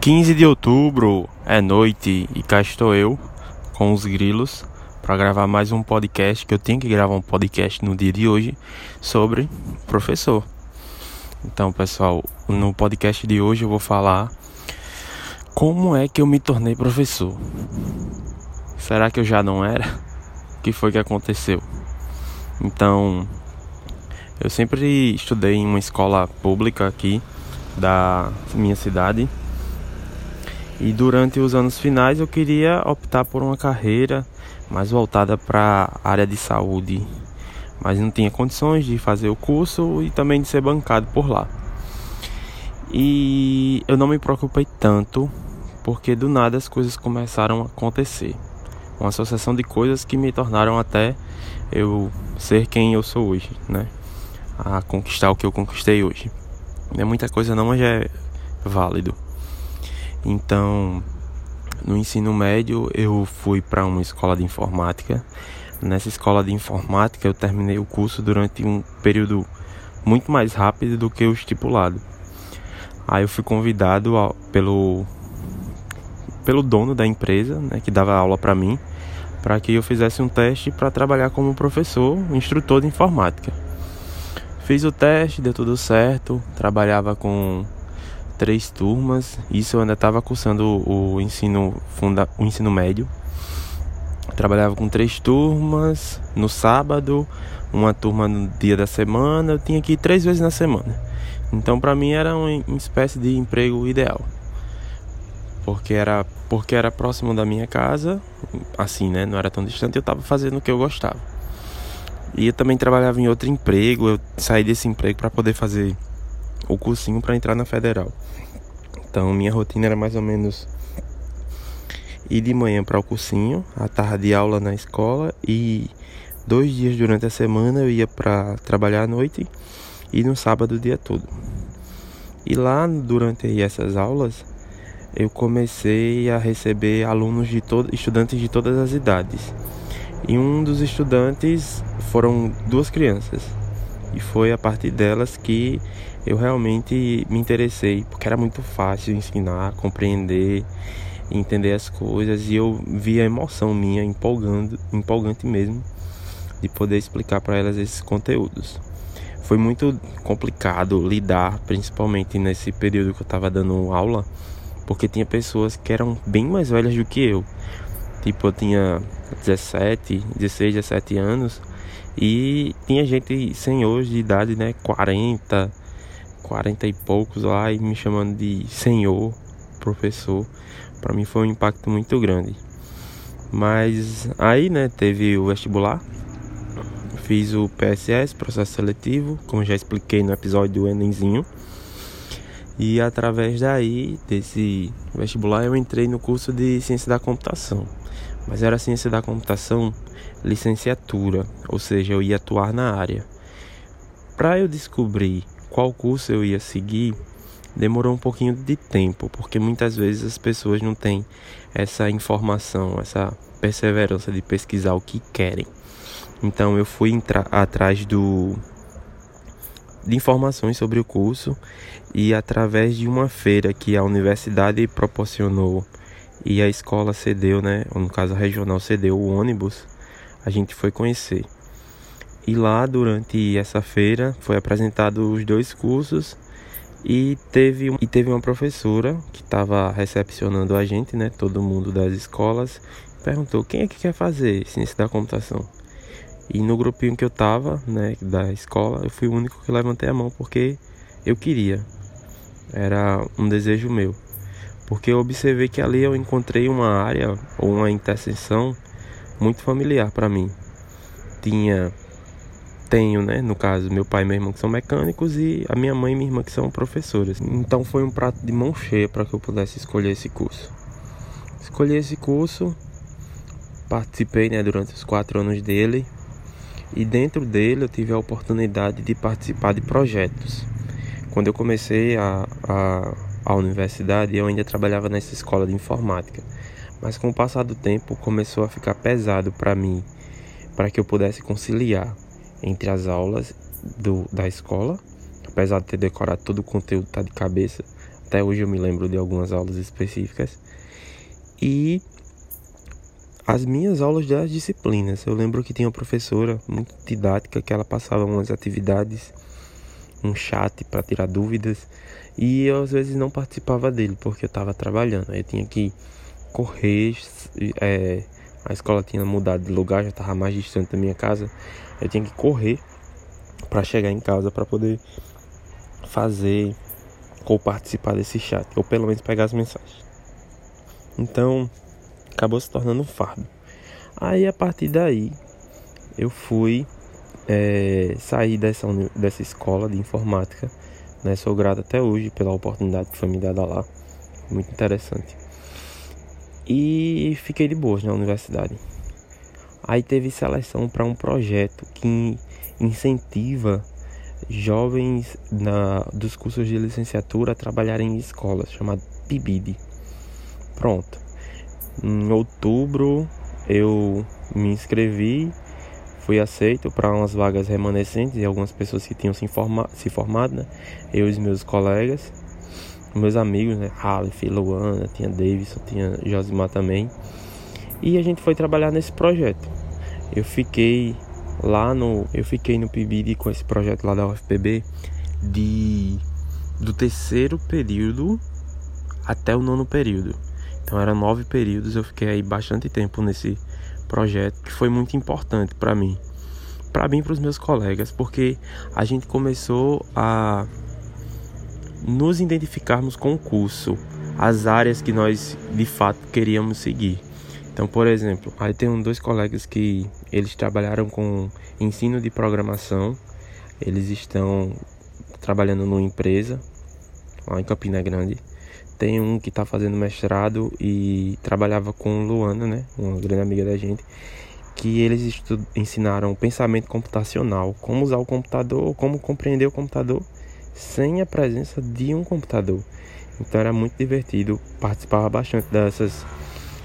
15 de outubro é noite e cá estou eu com os grilos para gravar mais um podcast que eu tenho que gravar um podcast no dia de hoje sobre professor. Então, pessoal, no podcast de hoje eu vou falar como é que eu me tornei professor. Será que eu já não era? O que foi que aconteceu? Então, eu sempre estudei em uma escola pública aqui da minha cidade e durante os anos finais eu queria optar por uma carreira mais voltada para a área de saúde, mas não tinha condições de fazer o curso e também de ser bancado por lá. E eu não me preocupei tanto, porque do nada as coisas começaram a acontecer. Uma associação de coisas que me tornaram até eu ser quem eu sou hoje, né? A conquistar o que eu conquistei hoje. É muita coisa não, mas é válido. Então, no ensino médio, eu fui para uma escola de informática. Nessa escola de informática, eu terminei o curso durante um período muito mais rápido do que o estipulado. Aí eu fui convidado ao, pelo pelo dono da empresa, né, que dava aula para mim, para que eu fizesse um teste para trabalhar como professor, instrutor de informática. Fiz o teste, deu tudo certo, trabalhava com três turmas. Isso eu ainda estava cursando o ensino, funda, o ensino médio. Trabalhava com três turmas no sábado, uma turma no dia da semana. Eu tinha que ir três vezes na semana. Então, para mim, era uma espécie de emprego ideal. Porque era, porque era próximo da minha casa, assim, né? Não era tão distante. Eu estava fazendo o que eu gostava. E eu também trabalhava em outro emprego. Eu saí desse emprego para poder fazer o cursinho para entrar na federal. Então minha rotina era mais ou menos ir de manhã para o cursinho, à tarde de aula na escola e dois dias durante a semana eu ia para trabalhar à noite e no sábado o dia todo. E lá durante essas aulas eu comecei a receber alunos de todo, estudantes de todas as idades. E um dos estudantes foram duas crianças. E foi a partir delas que eu realmente me interessei, porque era muito fácil ensinar, compreender, entender as coisas e eu vi a emoção minha empolgando, empolgante mesmo de poder explicar para elas esses conteúdos. Foi muito complicado lidar, principalmente nesse período que eu estava dando aula, porque tinha pessoas que eram bem mais velhas do que eu. Tipo, eu tinha 17, 16, 17 anos e tinha gente senhores de idade, né, 40, 40 e poucos lá e me chamando de senhor, professor. Para mim foi um impacto muito grande. Mas aí, né, teve o vestibular. Fiz o PSS, processo seletivo, como já expliquei no episódio do Enemzinho. E através daí, desse vestibular, eu entrei no curso de Ciência da Computação. Mas era Ciência da Computação licenciatura, ou seja, eu ia atuar na área. Para eu descobrir qual curso eu ia seguir, demorou um pouquinho de tempo, porque muitas vezes as pessoas não têm essa informação, essa perseverança de pesquisar o que querem. Então eu fui atrás do de informações sobre o curso e através de uma feira que a universidade proporcionou e a escola cedeu, né, ou no caso a regional cedeu o ônibus, a gente foi conhecer. E lá, durante essa feira, foi apresentado os dois cursos e teve, e teve uma professora que estava recepcionando a gente, né, todo mundo das escolas, perguntou quem é que quer fazer ciência da computação. E no grupinho que eu tava, né, da escola, eu fui o único que levantei a mão porque eu queria. Era um desejo meu. Porque eu observei que ali eu encontrei uma área ou uma interseção muito familiar para mim. Tinha tenho, né, no caso, meu pai e meu irmão que são mecânicos e a minha mãe e minha irmã que são professoras. Então foi um prato de mão cheia para que eu pudesse escolher esse curso. Escolhi esse curso, participei, né, durante os quatro anos dele e dentro dele eu tive a oportunidade de participar de projetos. Quando eu comecei a, a, a universidade, eu ainda trabalhava nessa escola de informática. Mas com o passar do tempo começou a ficar pesado para mim, para que eu pudesse conciliar entre as aulas do, da escola, apesar de ter decorado todo o conteúdo tá de cabeça, Até hoje eu me lembro de algumas aulas específicas. E as minhas aulas das disciplinas. Eu lembro que tinha uma professora muito didática que ela passava umas atividades, um chat para tirar dúvidas. E eu às vezes não participava dele porque eu estava trabalhando. Eu tinha que correr. É, a escola tinha mudado de lugar, já estava mais distante da minha casa. Eu tinha que correr para chegar em casa para poder fazer ou participar desse chat, ou pelo menos pegar as mensagens. Então, acabou se tornando um fardo. Aí a partir daí, eu fui é, sair dessa, dessa escola de informática. Né? Sou grato até hoje pela oportunidade que foi me dada lá. Muito interessante. E fiquei de boas na universidade. Aí teve seleção para um projeto que incentiva jovens na, dos cursos de licenciatura a trabalharem em escolas, chamado PIBID. Pronto. Em outubro eu me inscrevi, fui aceito para umas vagas remanescentes e algumas pessoas que tinham se, informa, se formado, né? Eu e os meus colegas meus amigos, né? Halif, Luana, tinha Davidson, tinha Josimar também. E a gente foi trabalhar nesse projeto. Eu fiquei lá no. Eu fiquei no PIBID com esse projeto lá da UFPB de do terceiro período até o nono período. Então eram nove períodos, eu fiquei aí bastante tempo nesse projeto que foi muito importante para mim, para mim e para os meus colegas, porque a gente começou a nos identificarmos com o curso, as áreas que nós de fato queríamos seguir. Então, por exemplo, aí tem dois colegas que eles trabalharam com ensino de programação, eles estão trabalhando numa empresa lá em Campina Grande. Tem um que está fazendo mestrado e trabalhava com Luana, né, uma grande amiga da gente, que eles ensinaram pensamento computacional, como usar o computador, como compreender o computador sem a presença de um computador. Então era muito divertido, participava bastante dessas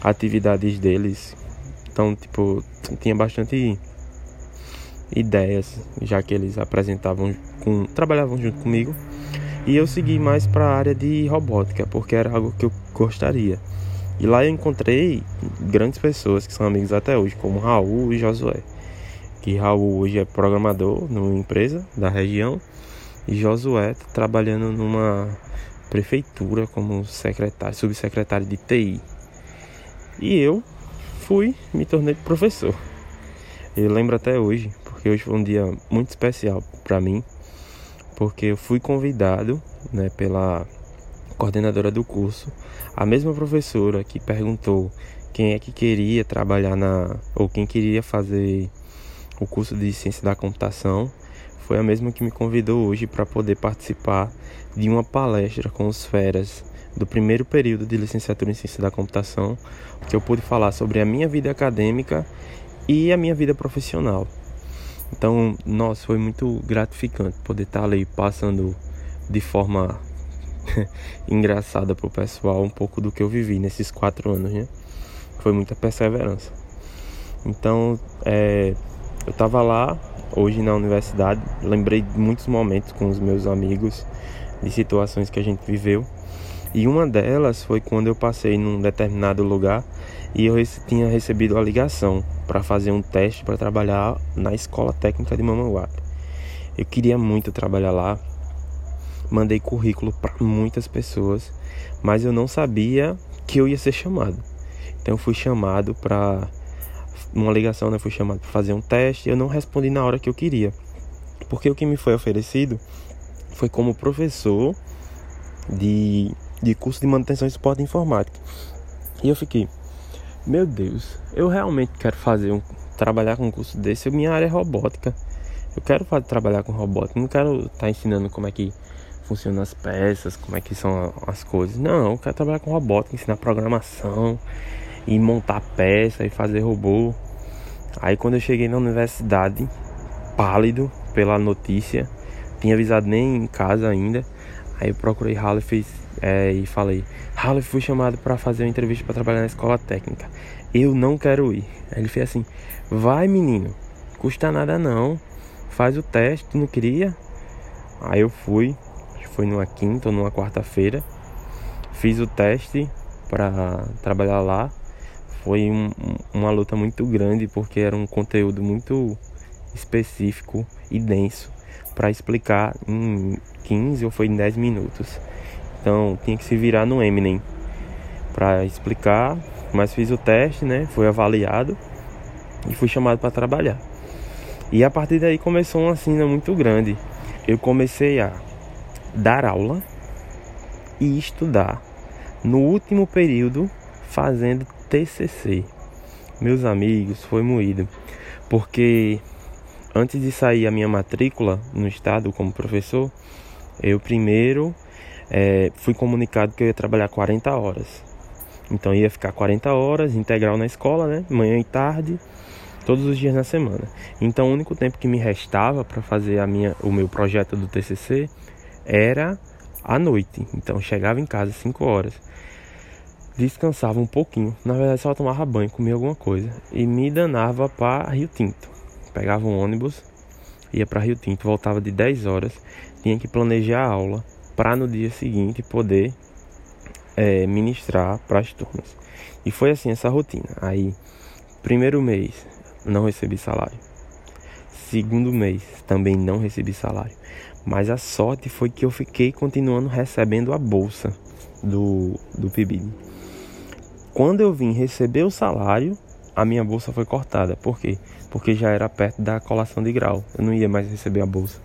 atividades deles. Então, tipo, tinha bastante ideias, já que eles apresentavam com, trabalhavam junto comigo. E eu segui mais para a área de robótica, porque era algo que eu gostaria. E lá eu encontrei grandes pessoas que são amigos até hoje, como Raul e Josué. Que Raul hoje é programador numa empresa da região e Josué tá trabalhando numa prefeitura como secretário, subsecretário de TI. E eu fui, me tornei professor. Eu lembro até hoje, porque hoje foi um dia muito especial para mim, porque eu fui convidado, né, pela coordenadora do curso, a mesma professora que perguntou quem é que queria trabalhar na ou quem queria fazer o curso de ciência da computação foi a mesma que me convidou hoje para poder participar de uma palestra com os feras do primeiro período de licenciatura em ciência da computação, que eu pude falar sobre a minha vida acadêmica e a minha vida profissional. Então, nossa, foi muito gratificante poder estar ali passando de forma engraçada para o pessoal um pouco do que eu vivi nesses quatro anos, né? Foi muita perseverança. Então, é, eu estava lá hoje na universidade, lembrei de muitos momentos com os meus amigos, de situações que a gente viveu. E uma delas foi quando eu passei num determinado lugar e eu tinha recebido a ligação para fazer um teste para trabalhar na escola técnica de Mamanguape. Eu queria muito trabalhar lá, mandei currículo para muitas pessoas, mas eu não sabia que eu ia ser chamado. Então eu fui chamado para uma ligação, né? Fui chamado para fazer um teste. Eu não respondi na hora que eu queria, porque o que me foi oferecido foi como professor de, de curso de manutenção e suporte informática. E eu fiquei, meu Deus, eu realmente quero fazer um trabalhar com um curso desse. Minha área é robótica. Eu quero fazer, trabalhar com robótica. Não quero estar tá ensinando como é que funcionam as peças, como é que são as coisas. Não, eu quero trabalhar com robótica, ensinar programação, e montar peça e fazer robô. Aí quando eu cheguei na universidade, pálido pela notícia, tinha avisado nem em casa ainda. Aí eu procurei Halef é, e falei: Halef, fui chamado para fazer uma entrevista para trabalhar na escola técnica. Eu não quero ir. Aí ele fez assim: Vai, menino, custa nada não. Faz o teste, não queria? Aí eu fui, foi numa quinta ou numa quarta-feira. Fiz o teste para trabalhar lá. Foi um, uma luta muito grande porque era um conteúdo muito específico e denso para explicar em 15 ou foi em 10 minutos. Então tinha que se virar no Eminem para explicar, mas fiz o teste, né? Fui avaliado e fui chamado para trabalhar. E a partir daí começou uma cena muito grande. Eu comecei a dar aula e estudar no último período fazendo TCC. Meus amigos, foi moído, porque antes de sair a minha matrícula no estado como professor, eu primeiro é, fui comunicado que eu ia trabalhar 40 horas. Então ia ficar 40 horas integral na escola, né? Manhã e tarde, todos os dias na semana. Então o único tempo que me restava para fazer a minha, o meu projeto do TCC era à noite. Então chegava em casa 5 horas, descansava um pouquinho. Na verdade só tomava banho, comia alguma coisa e me danava para Rio Tinto. Pegava um ônibus, ia para Rio Tinto, voltava de 10 horas, tinha que planejar a aula para no dia seguinte poder é, ministrar para as turmas. E foi assim essa rotina. Aí, primeiro mês, não recebi salário. Segundo mês, também não recebi salário. Mas a sorte foi que eu fiquei continuando recebendo a bolsa do, do PIBID. Quando eu vim receber o salário, a minha bolsa foi cortada. Por quê? Porque já era perto da colação de grau. Eu não ia mais receber a bolsa.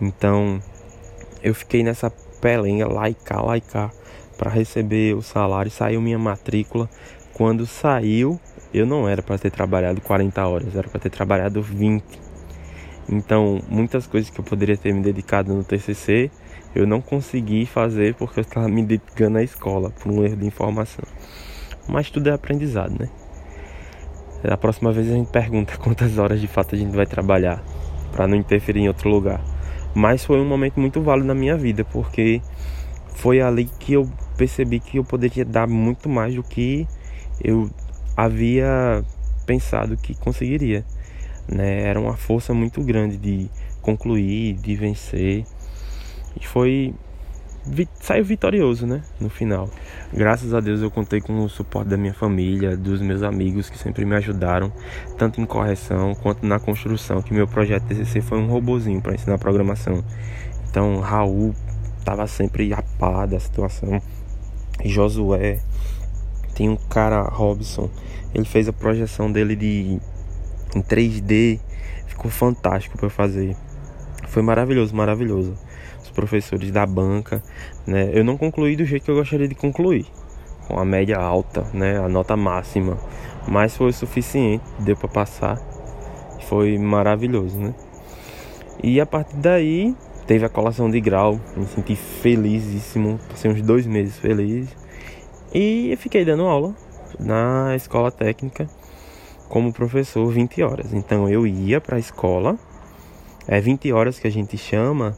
Então, eu fiquei nessa pelenga lá e cá, lá e cá, para receber o salário. Saiu minha matrícula. Quando saiu, eu não era para ter trabalhado 40 horas, era para ter trabalhado 20. Então, muitas coisas que eu poderia ter me dedicado no TCC, eu não consegui fazer porque eu estava me dedicando à escola por um erro de informação. Mas tudo é aprendizado, né? Da próxima vez a gente pergunta quantas horas de fato a gente vai trabalhar para não interferir em outro lugar. Mas foi um momento muito válido na minha vida, porque foi ali que eu percebi que eu poderia dar muito mais do que eu havia pensado que conseguiria. Né? Era uma força muito grande de concluir, de vencer. E foi saiu vitorioso, né? No final. Graças a Deus eu contei com o suporte da minha família, dos meus amigos que sempre me ajudaram, tanto em correção quanto na construção, que meu projeto TCC foi um robozinho para ensinar programação. Então, Raul estava sempre a par da situação. Josué, tem um cara Robson, ele fez a projeção dele de em 3D, ficou fantástico para fazer. Foi maravilhoso, maravilhoso professores da banca, né? Eu não concluí do jeito que eu gostaria de concluir, com a média alta, né? A nota máxima, mas foi o suficiente, deu para passar. Foi maravilhoso, né? E a partir daí teve a colação de grau, me senti felizíssimo, passei uns dois meses feliz e fiquei dando aula na escola técnica como professor 20 horas. Então eu ia para a escola, é 20 horas que a gente chama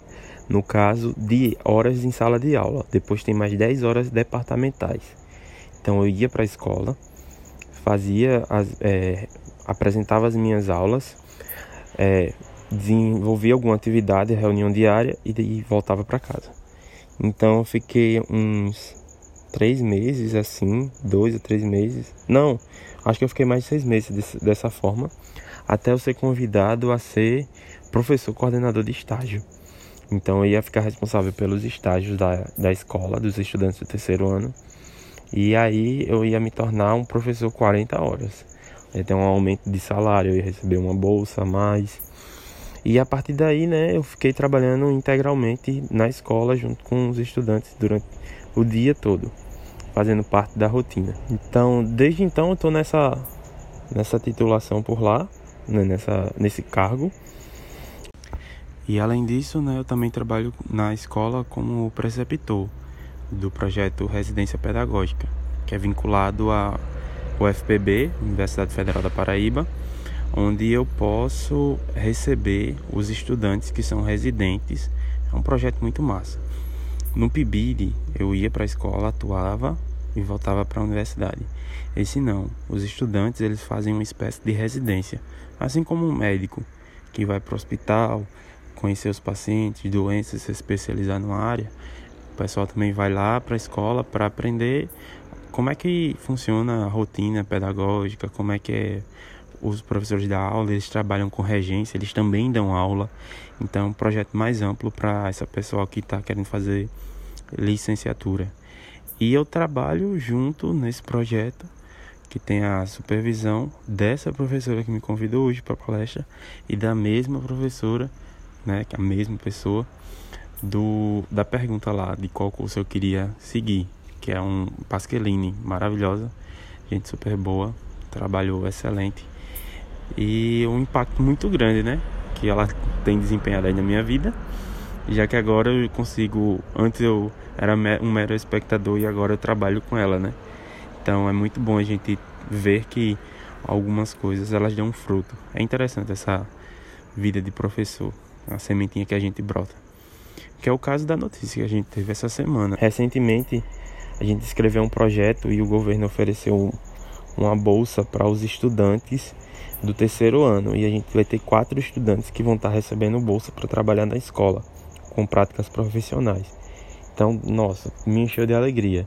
no caso de horas em sala de aula. Depois tem mais 10 horas departamentais. Então eu ia para a escola, fazia as, é, apresentava as minhas aulas, é, desenvolvia alguma atividade, reunião diária e, e voltava para casa. Então eu fiquei uns três meses assim, dois ou três meses. Não, acho que eu fiquei mais de seis meses desse, dessa forma, até eu ser convidado a ser professor coordenador de estágio. Então eu ia ficar responsável pelos estágios da, da escola, dos estudantes do terceiro ano. E aí eu ia me tornar um professor 40 horas. Ia ter um aumento de salário, eu ia receber uma bolsa a mais. E a partir daí, né, eu fiquei trabalhando integralmente na escola junto com os estudantes durante o dia todo, fazendo parte da rotina. Então, desde então eu estou nessa nessa titulação por lá, né, nessa nesse cargo. E além disso, né, eu também trabalho na escola como preceptor do projeto Residência Pedagógica, que é vinculado à UFPB, Universidade Federal da Paraíba, onde eu posso receber os estudantes que são residentes. É um projeto muito massa. No PIBID, eu ia para a escola, atuava e voltava para a universidade. Esse não, os estudantes eles fazem uma espécie de residência, assim como um médico que vai para o hospital, conhecer os pacientes, doenças, se especializar numa área, O pessoal também vai lá para a escola para aprender como é que funciona a rotina pedagógica, como é que é os professores da aula, eles trabalham com regência, eles também dão aula. Então, é um projeto mais amplo para essa pessoa que está querendo fazer licenciatura. E eu trabalho junto nesse projeto que tem a supervisão dessa professora que me convidou hoje para a palestra e da mesma professora, né, que é a mesma pessoa do da pergunta lá de qual curso eu queria seguir, que é um Pasqueline maravilhosa, gente super boa, trabalhou excelente e um impacto muito grande, né, que ela tem desempenhado aí na minha vida, já que agora eu consigo, antes eu era um mero espectador e agora eu trabalho com ela, né? Então é muito bom a gente ver que algumas coisas elas dão fruto. É interessante essa vida de professor, a sementinha que a gente brota. Que é o caso da notícia que a gente teve essa semana. Recentemente a gente escreveu um projeto e o governo ofereceu uma bolsa para os estudantes do terceiro ano e a gente vai ter quatro estudantes que vão estar recebendo bolsa para trabalhar na escola com práticas profissionais. Então, nossa, me encheu de alegria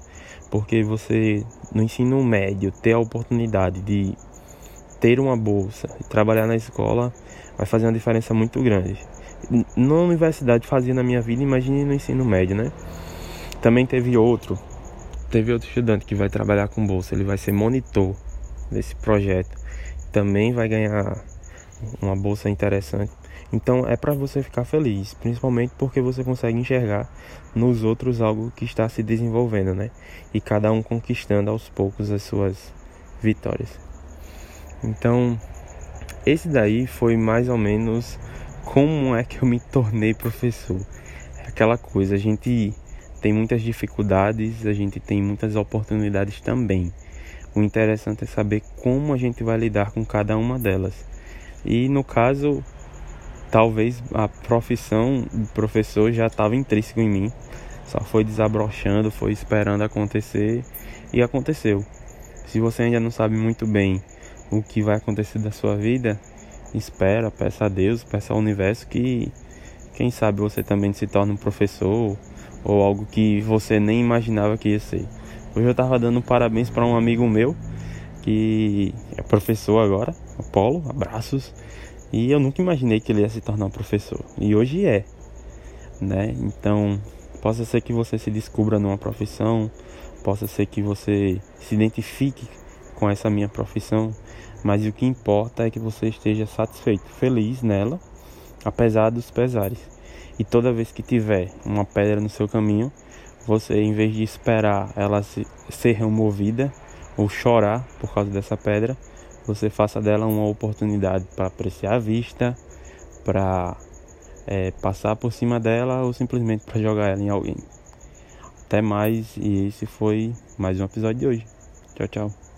porque você no ensino médio ter a oportunidade de ter uma bolsa e trabalhar na escola vai fazer uma diferença muito grande. Na universidade fazia na minha vida, imagine no ensino médio, né? Também teve outro, teve outro estudante que vai trabalhar com bolsa, ele vai ser monitor desse projeto, também vai ganhar uma bolsa interessante. Então é para você ficar feliz, principalmente porque você consegue enxergar nos outros algo que está se desenvolvendo, né? E cada um conquistando aos poucos as suas vitórias. Então, esse daí foi mais ou menos como é que eu me tornei professor. É aquela coisa, a gente tem muitas dificuldades, a gente tem muitas oportunidades também. O interessante é saber como a gente vai lidar com cada uma delas. E no caso, talvez a profissão de professor já estava intrínseco em mim, só foi desabrochando, foi esperando acontecer e aconteceu. Se você ainda não sabe muito bem o que vai acontecer da sua vida, espera, peça a Deus, peça ao universo que quem sabe você também se torne um professor ou algo que você nem imaginava que ia ser. Hoje eu estava dando parabéns para um amigo meu que é professor agora, Apolo, abraços. E eu nunca imaginei que ele ia se tornar um professor. E hoje é, né? Então, possa ser que você se descubra numa profissão, possa ser que você se identifique com essa minha profissão, mas o que importa é que você esteja satisfeito, feliz nela, apesar dos pesares. E toda vez que tiver uma pedra no seu caminho, você, em vez de esperar ela ser removida ou chorar por causa dessa pedra, você faça dela uma oportunidade para apreciar a vista, para é, passar por cima dela ou simplesmente para jogar ela em alguém. Até mais e esse foi mais um episódio de hoje. Tchau, tchau.